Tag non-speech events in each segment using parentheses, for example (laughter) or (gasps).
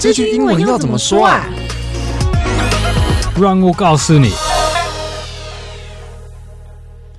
这句英文要怎么说啊？让我告诉你。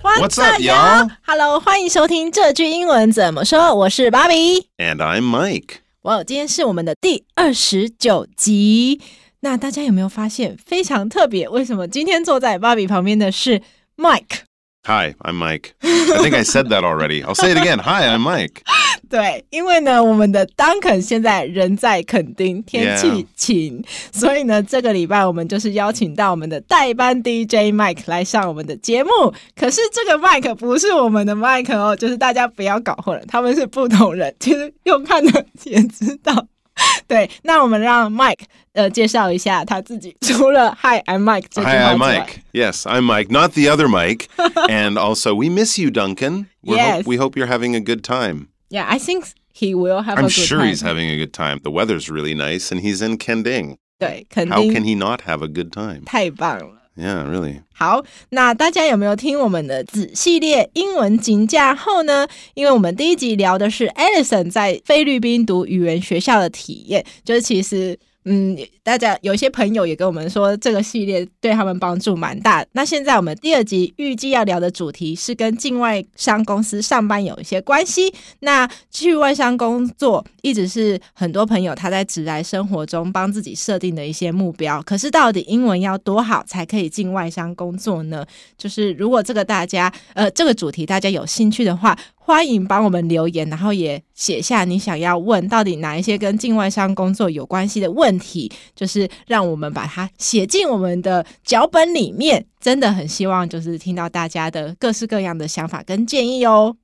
What's up, y'all? Hello，欢迎收听这句英文怎么说。我是芭比。And I'm Mike. 哇，今天是我们的第二十九集。那大家有没有发现非常特别？为什么今天坐在芭比旁边的是 Mike？Hi, I'm Mike. I think I said that already. I'll say it again. Hi, I'm Mike. 对，因为呢，我们的 Duncan 现在人在垦丁，天气 Yeah 晴所以呢，这个礼拜我们就是邀请到我们的代班 DJ Mike 来上我们的节目。可是这个 Mike 不是我们的 Mike 哦，就是大家不要搞混了，他们是不同人。其实用看的也知道。 (laughs) 对，那我们让 Mike 呃介绍一下他自己。除了 Hi I'm Mike 这句 Hi, 话 I'm 之外 Mike. Yes, I'm Mike, not the other Mike. (laughs) and also, we miss you, Duncan. We're Yes. we hope you're having a good time. Yeah, I think he will have a I'm good sure time. he's having a good time. The weather's really nice, and he's in Kending. 对，肯 How 定 can he not have a good time? 太棒了。 Yeah, really. 好，那大家有没有听我们的子系列英文竞价后呢？因为我们第一集聊的是 Alison 在菲律宾读语言学校的体验，就是其实。嗯，大家有一些朋友也跟我们说，这个系列对他们帮助蛮大。那现在我们第二集预计要聊的主题是跟境外商公司上班有一些关系。那去外商工作一直是很多朋友他在职来生活中帮自己设定的一些目标。可是到底英文要多好才可以进外商工作呢？就是如果这个大家呃这个主题大家有兴趣的话，欢迎帮我们留言，然后也写下你想要问到底哪一些跟境外商工作有关系的问题，就是让我们把它写进我们的脚本里面。真的很希望就是听到大家的各式各样的想法跟建议哦。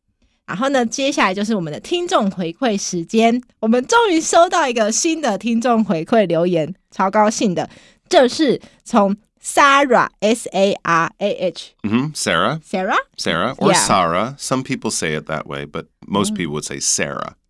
然后呢，接下来就是我们的听众回馈时间。我们终于收到一个新的听众回馈留言，超高兴的。这是从 Sarah S A R A H hmm Sarah, Sarah。Sarah, or Yeah. Sarah. Some people say it that way, but most people would say Sarah.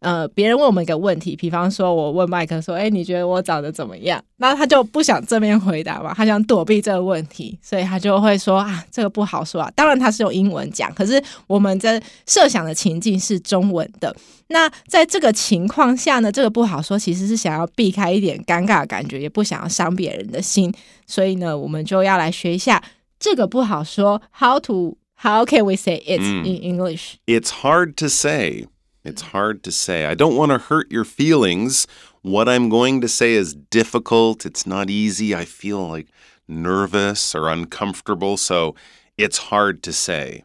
呃，别人问我们一个问题，比方说我问麦克说：“哎，你觉得我长得怎么样？”那他就不想正面回答嘛，他想躲避这个问题，所以他就会说：“啊，这个不好说啊。”当然他是用英文讲，可是我们在设想的情境是中文的。那在这个情况下呢，这个不好说，其实是想要避开一点尴尬的感觉，也不想要伤别人的心，所以呢，我们就要来学一下这个不好说，how to how can we say it 嗯 in English？It's hard to say. It's hard to say. I don't want to hurt your feelings. What I'm going to say is difficult. It's not easy. I feel like nervous or uncomfortable. So it's hard to say.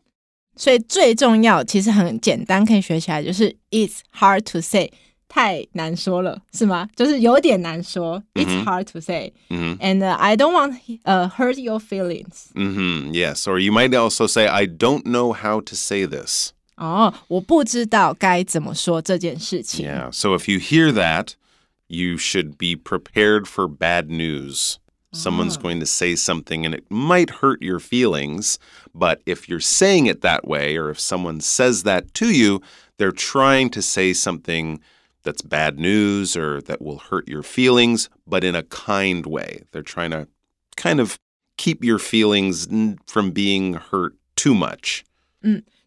所以最重要，其实很简单，可以学起来，就是 it's hard to say，太难说了，是吗？就是有点难说、i t s hard to say。 hmm And、uh, I don't want uh, hurt your feelings。 hmm Yes. Or you might also say, I don't know how to say this. 哦，我不知道该怎么说这件事情。 Yeah. So if you hear that, you should be prepared for bad news. Someone's going to say something and it might hurt your feelings, but if you're saying it that way, or if someone says that to you, they're trying to say something that's bad news or that will hurt your feelings, but in a kind way. They're trying to kind of keep your feelings n- from being hurt too much.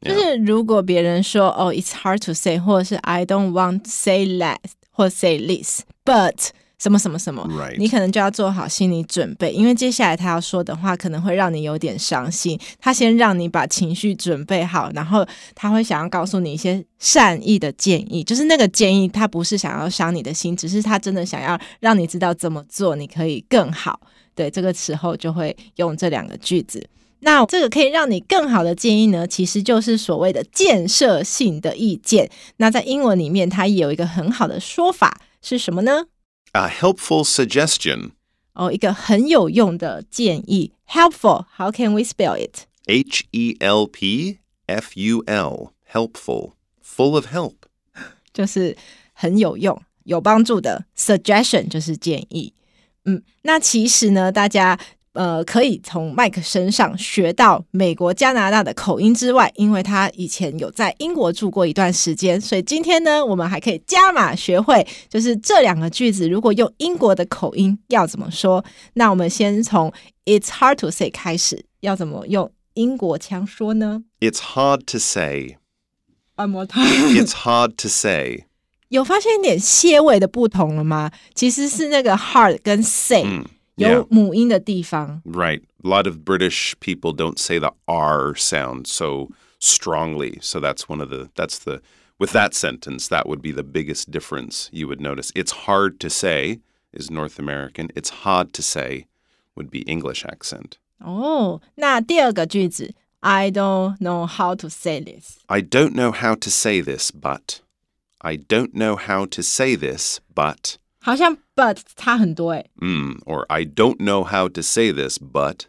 就是如果别人说哦，it's hard to say，或者是 I don't want to say less 或 say this，but 什么什么什么你可能就要做好心理准备，因为接下来他要说的话可能会让你有点伤心。他先让你把情绪准备好，然后他会想要告诉你一些善意的建议，就是那个建议他不是想要伤你的心，只是他真的想要让你知道怎么做你可以更好。对，这个时候就会用这两个句子。那这个可以让你更好的建议呢，其实就是所谓的建设性的意见。那在英文里面，它也有一个很好的说法是什么呢？A helpful suggestion. 哦，一个很有用的建议，helpful。How can we spell it？H E L P F U L. Helpful. Full of help. 就是很有用、有帮助的 suggestion，就是建议。嗯，那其实呢，大家呃可以从麦克身上学到美国、加拿大的口音之外，因为他以前有在英国住过一段时间，所以今天呢，我们还可以加码学会，就是这两个句子如果用英国的口音要怎么说。那我们先从 "It's hard to say" 开始，要怎么用英国腔说呢 It's hard to say.？One more time。It's hard to say. 有发现一点些微的不同了吗？其实是那个 hard 跟 say. 有母音的地方。 Right. A lot of British people don't say the R sound so strongly. So that's one of the, that's the, with that sentence, that would be the biggest difference you would notice. It's hard to say is North American. It's hard to say would be English accent. 哦，那第二个句子，I don't know how to say this。 I don't know how to say this, but. I don't know how to say this, but. 好像 but 差很多诶。 Mm, or I don't know how to say this, but.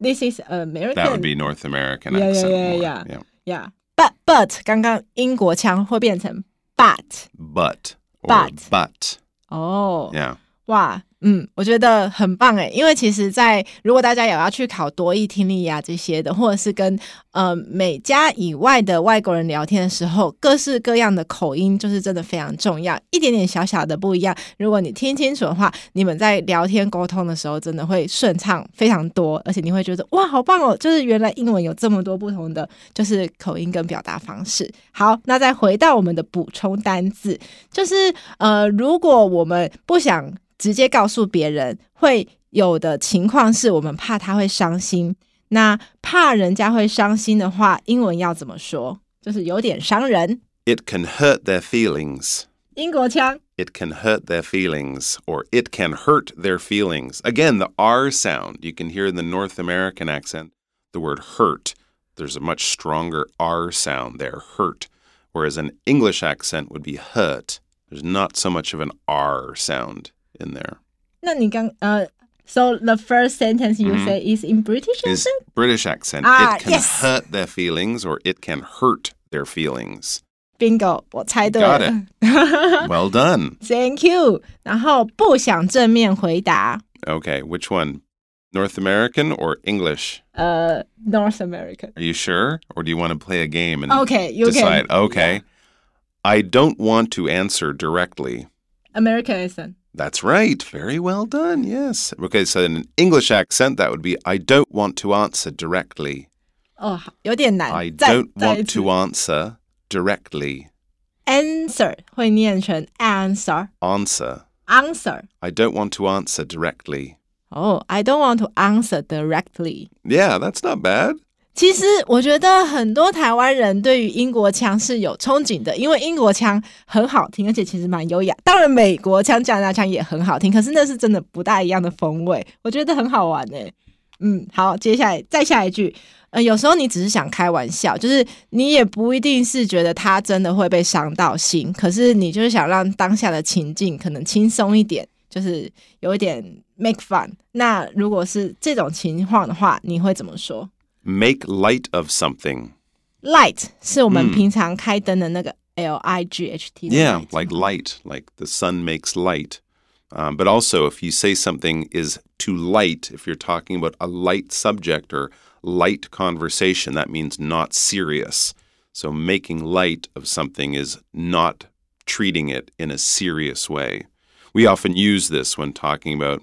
This is American。 That would be North American Yeah, yeah, accent. yeah, more. yeah. yeah. yeah。But but 刚刚英国腔会变成 but。 But. Or But. But. 哦， Yeah. 哇， 嗯，我觉得很棒诶，因为其实在，如果大家有要去考多义听力呀、这些的，或者是跟呃美加以外的外国人聊天的时候，各式各样的口音就是真的非常重要，一点点小小的不一样，如果你听清楚的话，你们在聊天沟通的时候，真的会顺畅非常多，而且你会觉得哇，好棒哦！就是原来英文有这么多不同的就是口音跟表达方式。好，那再回到我们的补充单字，就是呃，如果我们不想直接告诉别人，会有的情况是我们怕他会伤心。那怕人家会伤心的话，英文要怎么说？就是有点伤人。 It can hurt their feelings. 英国腔 It can hurt their feelings, or it can hurt their feelings. Again, the R sound. You can hear in the North American accent the word hurt. There's a much stronger R sound there, hurt. Whereas an English accent would be hurt. There's not so much of an R sound in there. 那你刚呃，so the first sentence you say is in British Is accent? British accent. Ah, it can yes. hurt their feelings, or it can hurt their feelings. Bingo，我猜对 Got 了。 (laughs) Well done. Thank you。然后不想正面回答， Okay, which one? North American or English? 呃，North American。 Are you sure? Or do you want to play a game and Okay, you decide? can. Okay. I don't want to answer directly. American accent。 That's right. Very well done. Yes. Okay, so in an English accent, that would be I don't want to answer directly. 哦，好有点难。 I 再 don't 再一 want 次 to answer directly. answer 会念成 answer Answer. answer。 I don't want to answer directly. 哦、i don't want to answer directly。 Yeah, that's not bad. 其实我觉得很多台湾人对于英国腔是有憧憬的，因为英国腔很好听，而且其实蛮优雅。当然，美国腔、加拿大腔也很好听，可是那是真的不大一样的风味，我觉得很好玩诶。嗯，好，接下来再下一句，呃，有时候你只是想开玩笑，就是你也不一定是觉得他真的会被伤到心，可是你就是想让当下的情境可能轻松一点，就是有一点 make fun。那如果是这种情况的话，你会怎么说？Make light of something. light 是我们平常开灯的那个 L I G H T 的 Yeah, light like light, like the sun makes light. Um, but also, if you say something is too light, if you're talking about a light subject or light conversation, that means not serious. So, making light of something is not treating it in a serious way. We often use this when talking about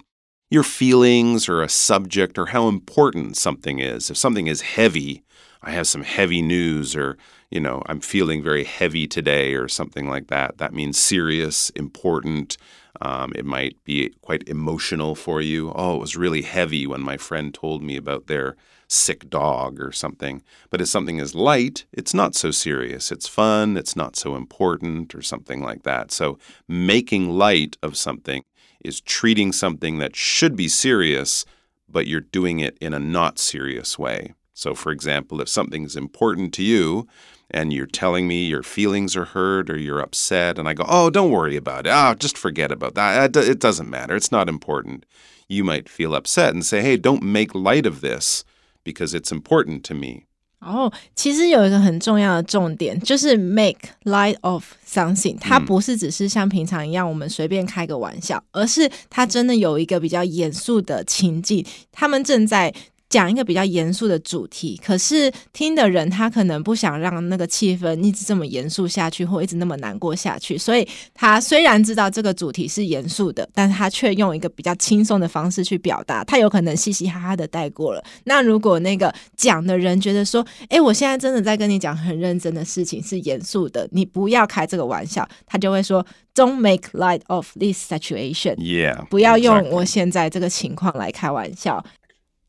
your feelings or a subject or how important something is. If something is heavy, I have some heavy news or, you know, I'm feeling very heavy today or something like that. That means serious, important. Um, it might be quite emotional for you. Oh, it was really heavy when my friend told me about their sick dog or something. But if something is light, it's not so serious. It's fun, it's not so important or something like that. So making light of something is treating something that should be serious, but you're doing it in a not serious way. So, for example, if something's important to you and you're telling me your feelings are hurt or you're upset, and I go, Oh, don't worry about it. Oh, just forget about that. It doesn't matter. It's not important. You might feel upset and say, Hey, don't make light of this because it's important to me. 然后其实有一个很重要的重点，就是 make light of something，它不是只是像平常一样我们随便开个玩笑，而是它真的有一个比较严肃的情境，他们正在。讲一个比较严肃的主题，可是听的人他可能不想让那个气氛一直这么严肃下去，或一直那么难过下去，所以他虽然知道这个主题是严肃的，但是他却用一个比较轻松的方式去表达，他有可能嘻嘻哈哈的带过了。那如果那个讲的人觉得说，哎，我现在真的在跟你讲很认真的事情，是严肃的，你不要开这个玩笑，他就会说，Don't make light of this situation，Yeah，不要用我现在这个情况来开玩笑。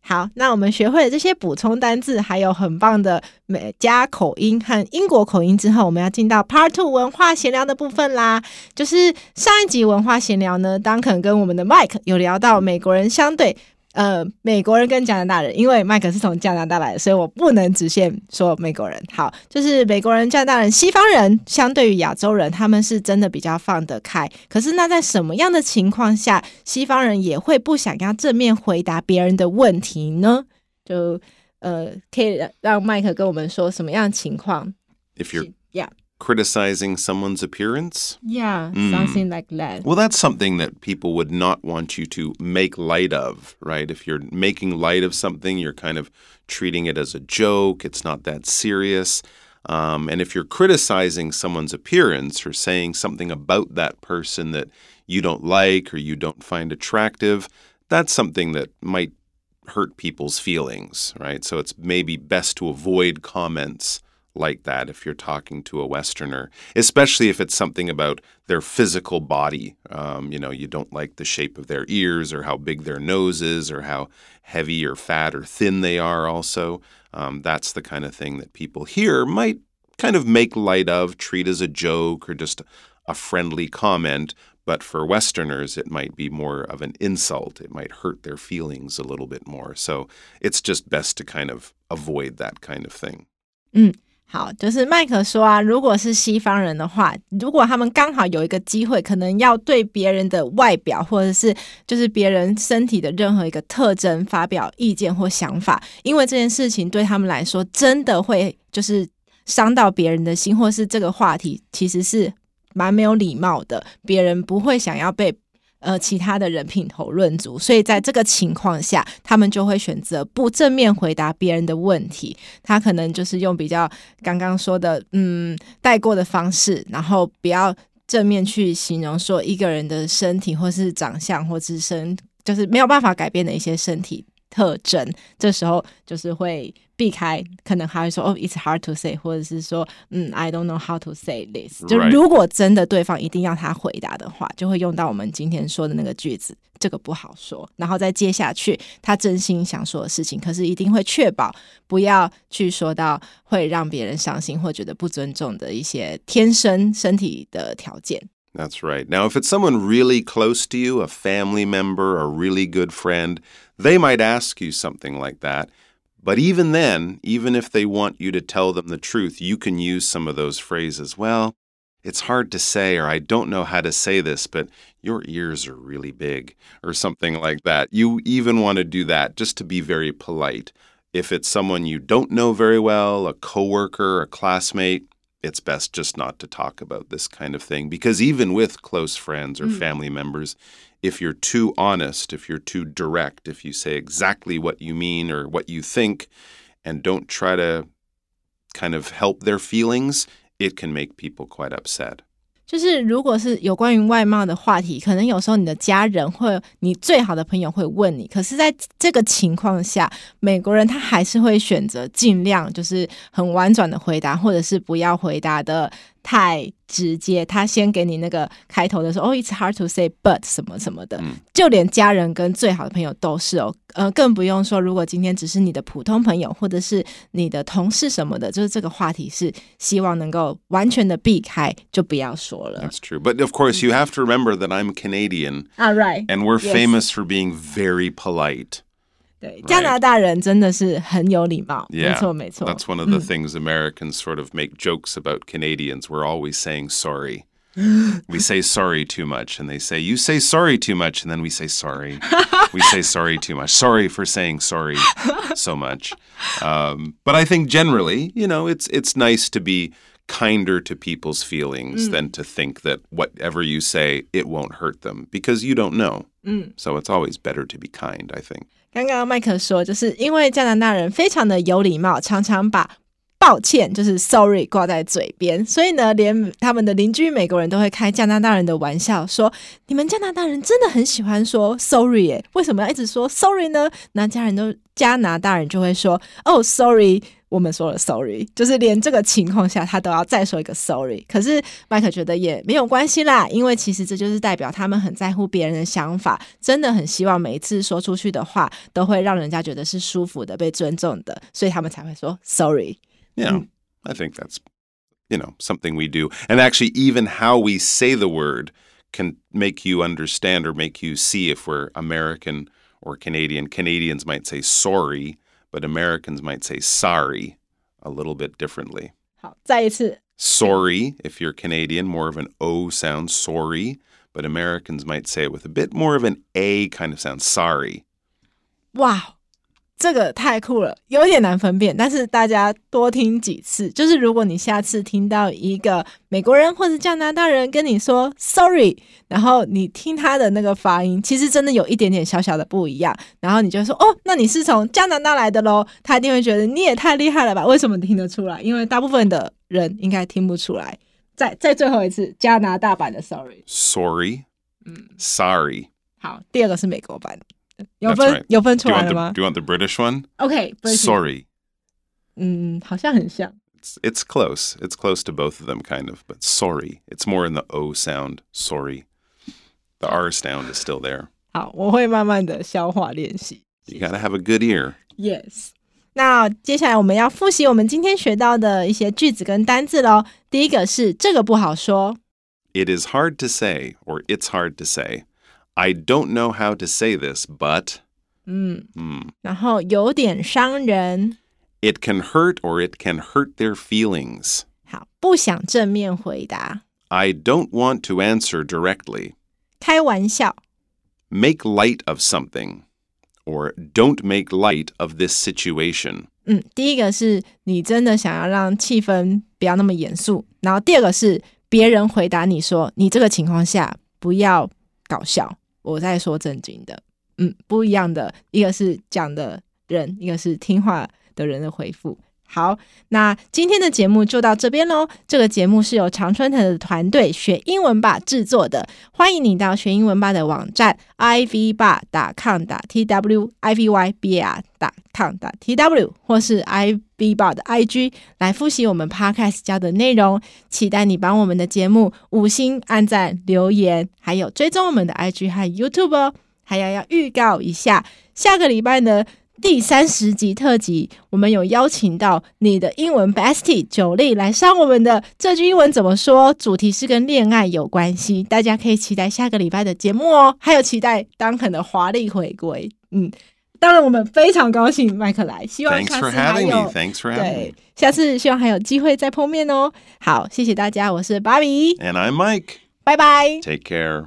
好，那我们学会了这些补充单字，还有很棒的美加口音和英国口音之后，我们要进到 Part Two 文化闲聊的部分啦。就是上一集文化闲聊呢，当肯跟我们的 Mike 有聊到美国人相对。呃，美国人跟加拿大人，因为麦克是从加拿大来的，所以我不能只限说美国人。好，就是美国人、加拿大人、西方人，相对于亚洲人，他们是真的比较放得开。可是，那在什么样的情况下，西方人也会不想要正面回答别人的问题呢？就呃，可以让麦克跟我们说什么样的情况？If you're yeah. Criticizing someone's appearance? Yeah, mm. something like that. Well, that's something that people would not want you to make light of, right? If you're making light of something, you're kind of treating it as a joke, it's not that serious. Um, and if you're criticizing someone's appearance or saying something about that person that you don't like or you don't find attractive, that's something that might hurt people's feelings, right? So it's maybe best to avoid comments like that if you're talking to a Westerner, especially if it's something about their physical body. Um, you know, you don't like the shape of their ears or how big their nose is or how heavy or fat or thin they are, also. Um, that's the kind of thing that people here might kind of make light of, treat as a joke or just a friendly comment. But for Westerners, it might be more of an insult. It might hurt their feelings a little bit more. So it's just best to kind of avoid that kind of thing. Mm. 好，就是麦克说啊，如果是西方人的话，如果他们刚好有一个机会，可能要对别人的外表或者是就是别人身体的任何一个特征发表意见或想法，因为这件事情对他们来说真的会就是伤到别人的心，或是这个话题其实是蛮没有礼貌的，别人不会想要被。呃，其他的人品头论足，所以在这个情况下，他们就会选择不正面回答别人的问题。他可能就是用比较刚刚说的，嗯，带过的方式，然后不要正面去形容说一个人的身体或是长相或自身就是没有办法改变的一些身体特征。这时候就是会。避开，可能还会说哦，it's hard to say，或者是说，嗯，I don't know how to say this。就如果真的对方一定要他回答的话，就会用到我们今天说的那个句子，这个不好说。然后再接下去，他真心想说的事情，可是一定会确保不要去说到会让别人伤心或觉得不尊重的一些天生身体的条件。That's right. Now, if it's someone really close to you, a family member, a really good friend, they might ask you something like that. But even then, even if they want you to tell them the truth, you can use some of those phrases. Well, it's hard to say, or I don't know how to say this, but your ears are really big, or something like that. You even want to do that just to be very polite. If it's someone you don't know very well, a coworker, a classmate, it's best just not to talk about this kind of thing because even with close friends or mm. family members, if you're too honest, if you're too direct, if you say exactly what you mean or what you think and don't try to kind of help their feelings, it can make people quite upset. 就是如果是有关于外貌的话题，可能有时候你的家人或你最好的朋友会问你，可是在这个情况下，美国人他还是会选择尽量就是很婉转的回答，或者是不要回答的。太直接，他先给你那个开头的时候，哦，it's hard to say but 什么什么的，就连家人跟最好的朋友都是哦，呃，更不用说如果今天只是你的普通朋友或者是你的同事什么的，就是这个话题是希望能够完全的避开，就不要说了。That's true, but of course you have to remember that I'm Canadian. All right, and we're famous for being very polite. 对，加拿大人真的是很有礼貌，没错没错。That's one of the things Americans sort of make jokes about Canadians. We're always saying sorry. (gasps) we say sorry too much, and they say, You say sorry too much, and then we say sorry. we say sorry too much. Sorry for saying sorry so much. Um, but I think generally, you know, it's it's nice to be kinder to people's feelings than to think that whatever you say, it won't hurt them because you don't know. So it's always better to be kind, I think. 刚刚麦克说，就是因为加拿大人非常的有礼貌，常常把抱歉就是 sorry 挂在嘴边，所以呢，连他们的邻居美国人都会开加拿大人的玩笑，说你们加拿大人真的很喜欢说 sorry 耶，为什么要一直说 sorry 呢？那家人都加拿大人就会说哦 sorry。 我们说了 sorry，就是连这个情况下他都要再说一个 sorry。可是麦克觉得也没有关系啦，因为其实这就是代表他们很在乎别人的想法，真的很希望每一次说出去的话都会让人家觉得是舒服的、被尊重的，所以他们才会说 sorry。 Yeah, I think that's, you know, something we do. And actually, even how we say the word can make you understand or make you see if we're American or Canadian. Canadians might say sorry, but Americans might say sorry a little bit differently. 好，再一次 Sorry, if you're Canadian, more of an O sound, sorry, but Americans might say it with a bit more of an A kind of sound, sorry. 哇， 这个太酷了，有点难分辨，但是大家多听几次，就是如果你下次听到一个美国人或者加拿大人跟你说 sorry，然后你听他的那个发音，其实真的有一点点小小的不一样，然后你就说哦，那你是从加拿大来的喽，他一定会觉得你也太厉害了吧？为什么听得出来？因为大部分的人应该听不出来。再再 (laughs) 最后一次，加拿大版的 sorry，Sorry, 嗯 sorry. 好，第二个是美国版的，有 That's 分 right. 有分 Do 出 you, 来 want 了 the, 吗 do you want the British one? ？OK，British Sorry. 嗯，好像很像。 It's, it's close. It's close to both of them, kind of. But sorry. It's more in the O sound. Sorry. The R sound is still there. 好，我会慢慢的消化练习。 You got to have a good ear. Yes。那接下来我们要复习我们今天学到的一些句子跟单字喽。第一个是这个不好说， It is hard to say, or it's hard to say. I don't know how to say this, but 嗯， hmm, 然后有点伤人。 it can hurt or it can hurt their feelings. 好，不想正面回答， I don't want to answer directly. 开玩笑， Make light of something, or don't make light of this situation. 嗯，第一个是你真的想要让气氛不要那么严肃，然后第二个是别人回答你说你这个情况下不要搞笑， 我在说正经的，嗯，不一样的，一个是讲的人，一个是听话的人的回复。好，那今天的节目就到这边喽。这个节目是由常春藤的团队学英文吧制作的，欢迎你到学英文吧的网站 i v 吧打 com 打 t w i v y b a 打 com 打 t w 或是 i v 吧的 i g 来复习我们 podcast 教的内容。期待你帮我们的节目五星按赞、留言，还有追踪我们的 i g 和 YouTube 哦。还要要预告一下，下个礼拜呢。第三十集特辑，我们有邀请到你的英文 bestie 九力来上我们的这句英文怎么说？主题是跟恋爱有关系，大家可以期待下个礼拜的节目哦，还有期待当肯的华丽回归。嗯，当然我们非常高兴麦克来，希望下次还有 me. 对下次希望还有机会再碰面哦。好，谢谢大家，我是芭比，And I'm Mike. 拜拜。Take care.